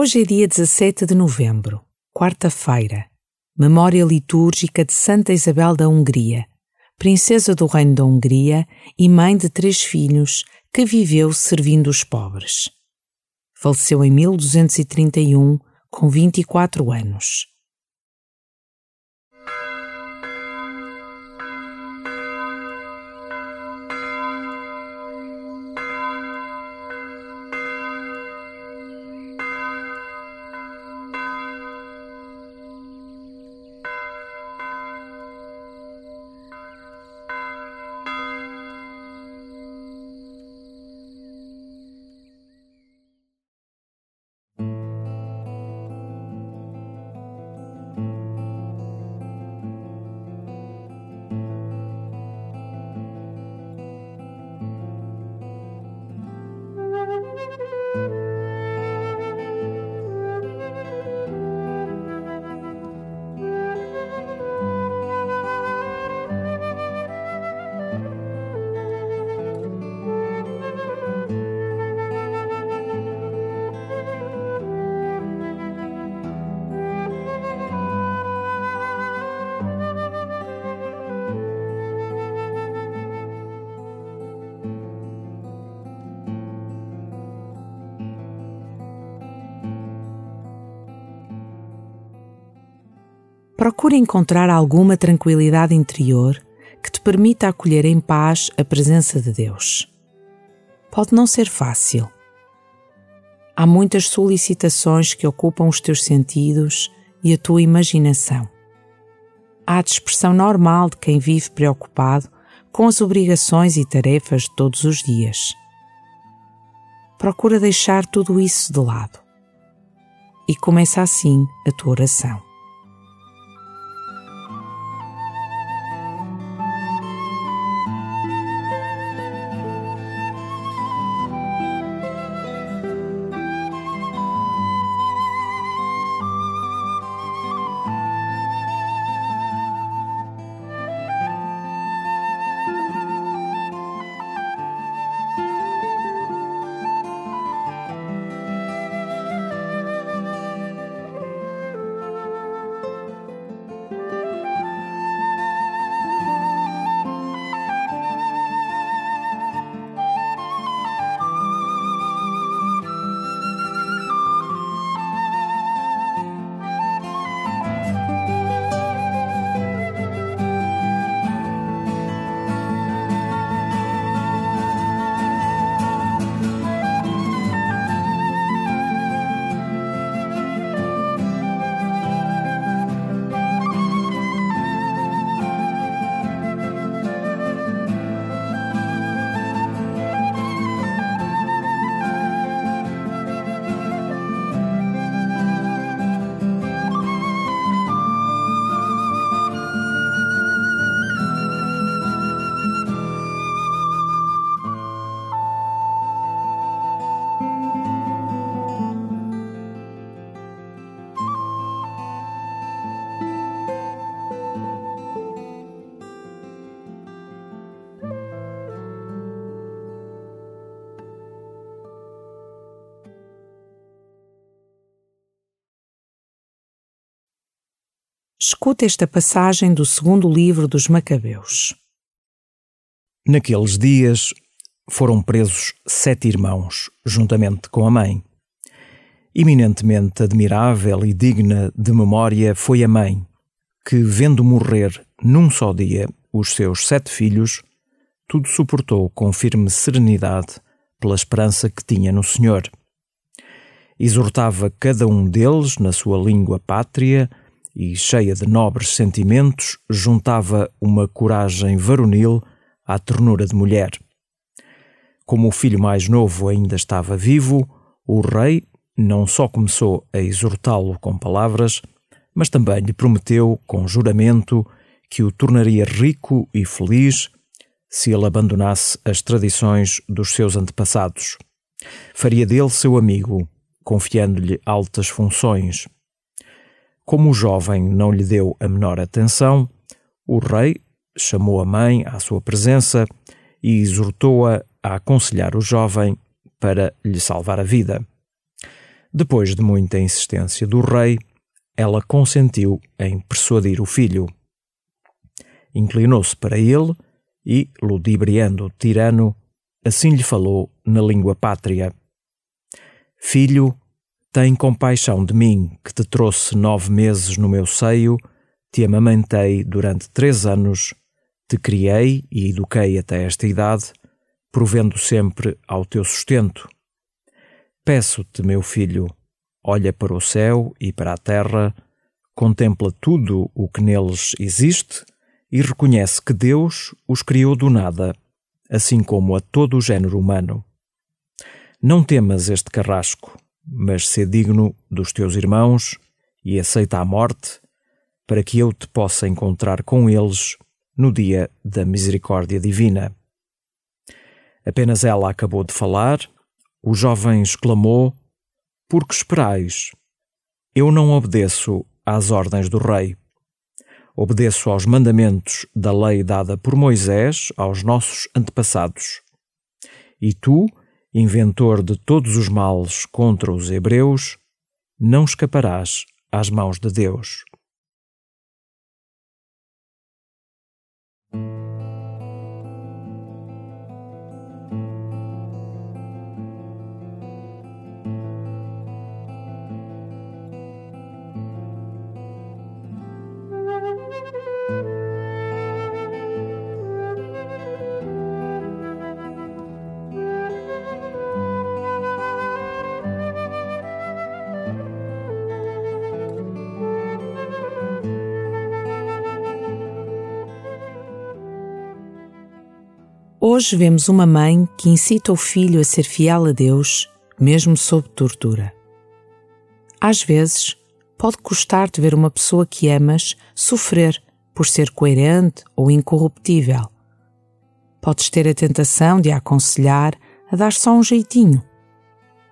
Hoje é dia 17 de novembro, quarta-feira, memória litúrgica de Santa Isabel da Hungria, princesa do Reino da Hungria e mãe de três filhos que viveu servindo os pobres. Faleceu em 1231, com 24 anos. Procura encontrar alguma tranquilidade interior que te permita acolher em paz a presença de Deus. Pode não ser fácil. Há muitas solicitações que ocupam os teus sentidos e a tua imaginação. Há a dispersão normal de quem vive preocupado com as obrigações e tarefas de todos os dias. Procura deixar tudo isso de lado. E começa assim a tua oração. Escuta esta passagem do segundo livro dos Macabeus. Naqueles dias foram presos sete irmãos, juntamente com a mãe. Eminentemente admirável e digna de memória foi a mãe, que, vendo morrer num só dia os seus sete filhos, tudo suportou com firme serenidade pela esperança que tinha no Senhor. Exortava cada um deles na sua língua pátria e, cheia de nobres sentimentos, juntava uma coragem varonil à ternura de mulher. Como o filho mais novo ainda estava vivo, o rei não só começou a exortá-lo com palavras, mas também lhe prometeu, com juramento, que o tornaria rico e feliz se ele abandonasse as tradições dos seus antepassados. Faria dele seu amigo, confiando-lhe altas funções como o jovem não lhe deu a menor atenção, o rei chamou a mãe à sua presença e exortou-a a aconselhar o jovem para lhe salvar a vida. Depois de muita insistência do rei, ela consentiu em persuadir o filho. Inclinou-se para ele e, ludibriando o tirano, assim lhe falou na língua pátria: Filho, tem compaixão de mim, que te trouxe nove meses no meu seio, te amamentei durante três anos, te criei e eduquei até esta idade, provendo sempre ao teu sustento. Peço-te, meu filho, olha para o céu e para a terra, contempla tudo o que neles existe e reconhece que Deus os criou do nada, assim como a todo o género humano. Não temas este carrasco, mas sê digno dos teus irmãos e aceita a morte, para que eu te possa encontrar com eles no dia da misericórdia divina. Apenas ela acabou de falar, o jovem exclamou: Por que esperais? Eu não obedeço às ordens do rei. Obedeço aos mandamentos da lei dada por Moisés aos nossos antepassados. E tu, inventor de todos os males contra os hebreus, não escaparás às mãos de Deus. Hoje vemos uma mãe que incita o filho a ser fiel a Deus, mesmo sob tortura. Às vezes, pode custar-te ver uma pessoa que amas sofrer por ser coerente ou incorruptível. Podes ter a tentação de a aconselhar a dar só um jeitinho.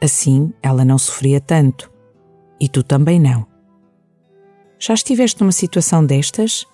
Assim, ela não sofria tanto. E tu também não. Já estiveste numa situação destas?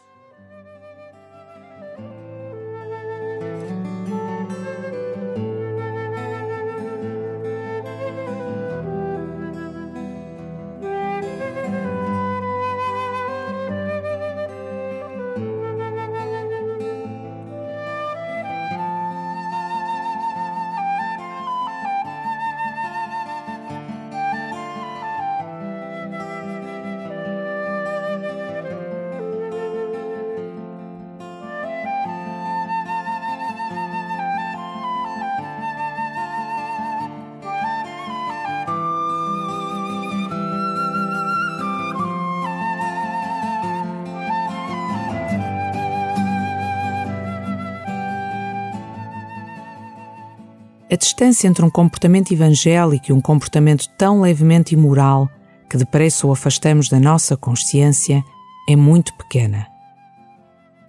A distância entre um comportamento evangélico e um comportamento tão levemente imoral que depressa o afastamos da nossa consciência é muito pequena.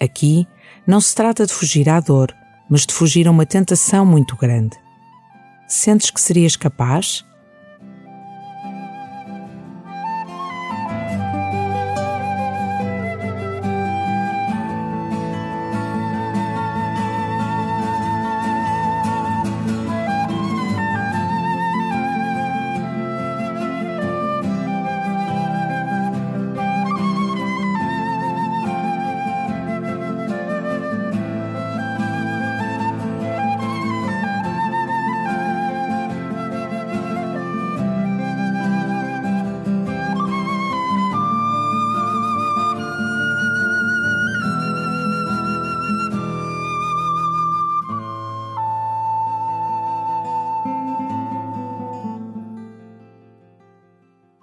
Aqui não se trata de fugir à dor, mas de fugir a uma tentação muito grande. Sentes que serias capaz?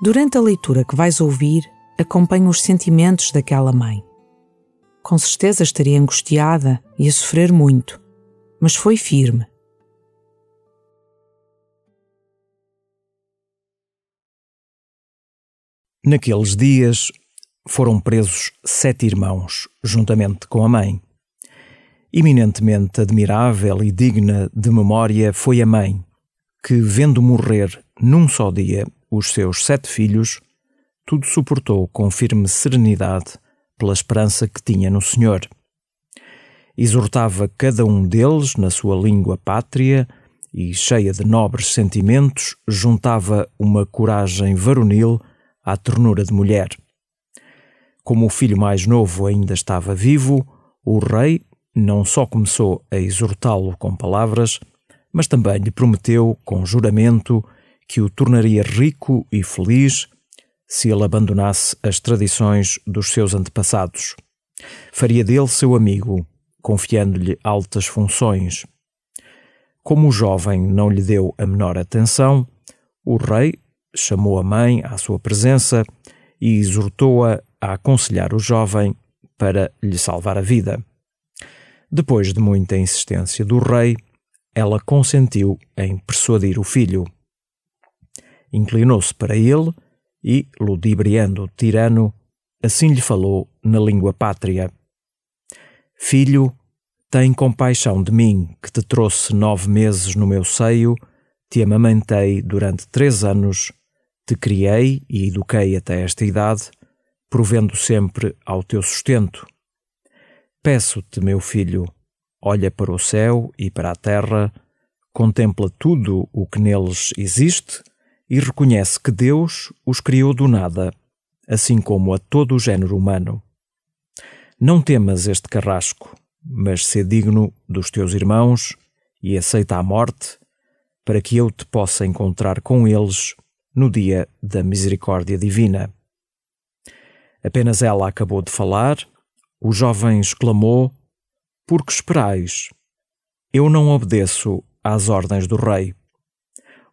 Durante a leitura que vais ouvir, acompanha os sentimentos daquela mãe. Com certeza estaria angustiada e a sofrer muito, mas foi firme. Naqueles dias foram presos sete irmãos, juntamente com a mãe. Eminentemente admirável e digna de memória foi a mãe, que, vendo morrer num só dia os seus sete filhos, tudo suportou com firme serenidade pela esperança que tinha no Senhor. Exortava cada um deles na sua língua pátria e cheia de nobres sentimentos, juntava uma coragem varonil à ternura de mulher. Como o filho mais novo ainda estava vivo, o rei não só começou a exortá-lo com palavras, mas também lhe prometeu, com juramento, que o tornaria rico e feliz se ele abandonasse as tradições dos seus antepassados. Faria dele seu amigo, confiando-lhe altas funções. Como o jovem não lhe deu a menor atenção, o rei chamou a mãe à sua presença e exortou-a a aconselhar o jovem para lhe salvar a vida. Depois de muita insistência do rei, ela consentiu em persuadir o filho. Inclinou-se para ele e, ludibriando o tirano, assim lhe falou na língua pátria: Filho, tem compaixão de mim, que te trouxe nove meses no meu seio, te amamentei durante três anos, te criei e eduquei até esta idade, provendo sempre ao teu sustento. Peço-te, meu filho, olha para o céu e para a terra, contempla tudo o que neles existe e reconhece que Deus os criou do nada, assim como a todo o género humano. Não temas este carrasco, mas sê digno dos teus irmãos e aceita a morte, para que eu te possa encontrar com eles no dia da misericórdia divina. Apenas ela acabou de falar, o jovem exclamou: Por que esperais? Eu não obedeço às ordens do rei.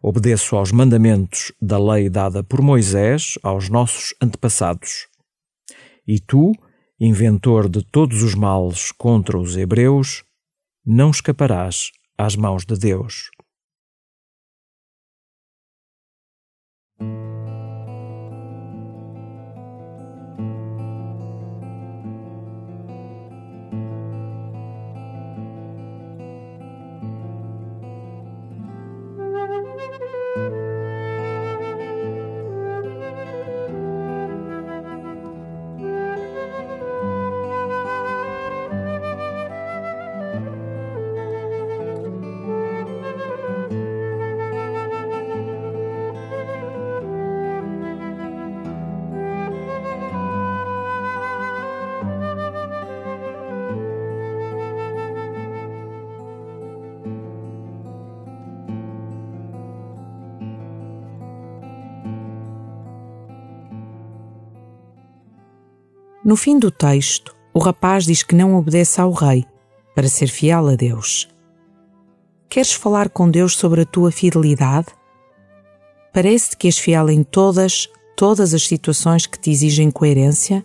Obedeço aos mandamentos da lei dada por Moisés aos nossos antepassados. E tu, inventor de todos os males contra os hebreus, não escaparás às mãos de Deus. No fim do texto, o rapaz diz que não obedece ao rei para ser fiel a Deus. Queres falar com Deus sobre a tua fidelidade? Parece-te que és fiel em todas, todas as situações que te exigem coerência?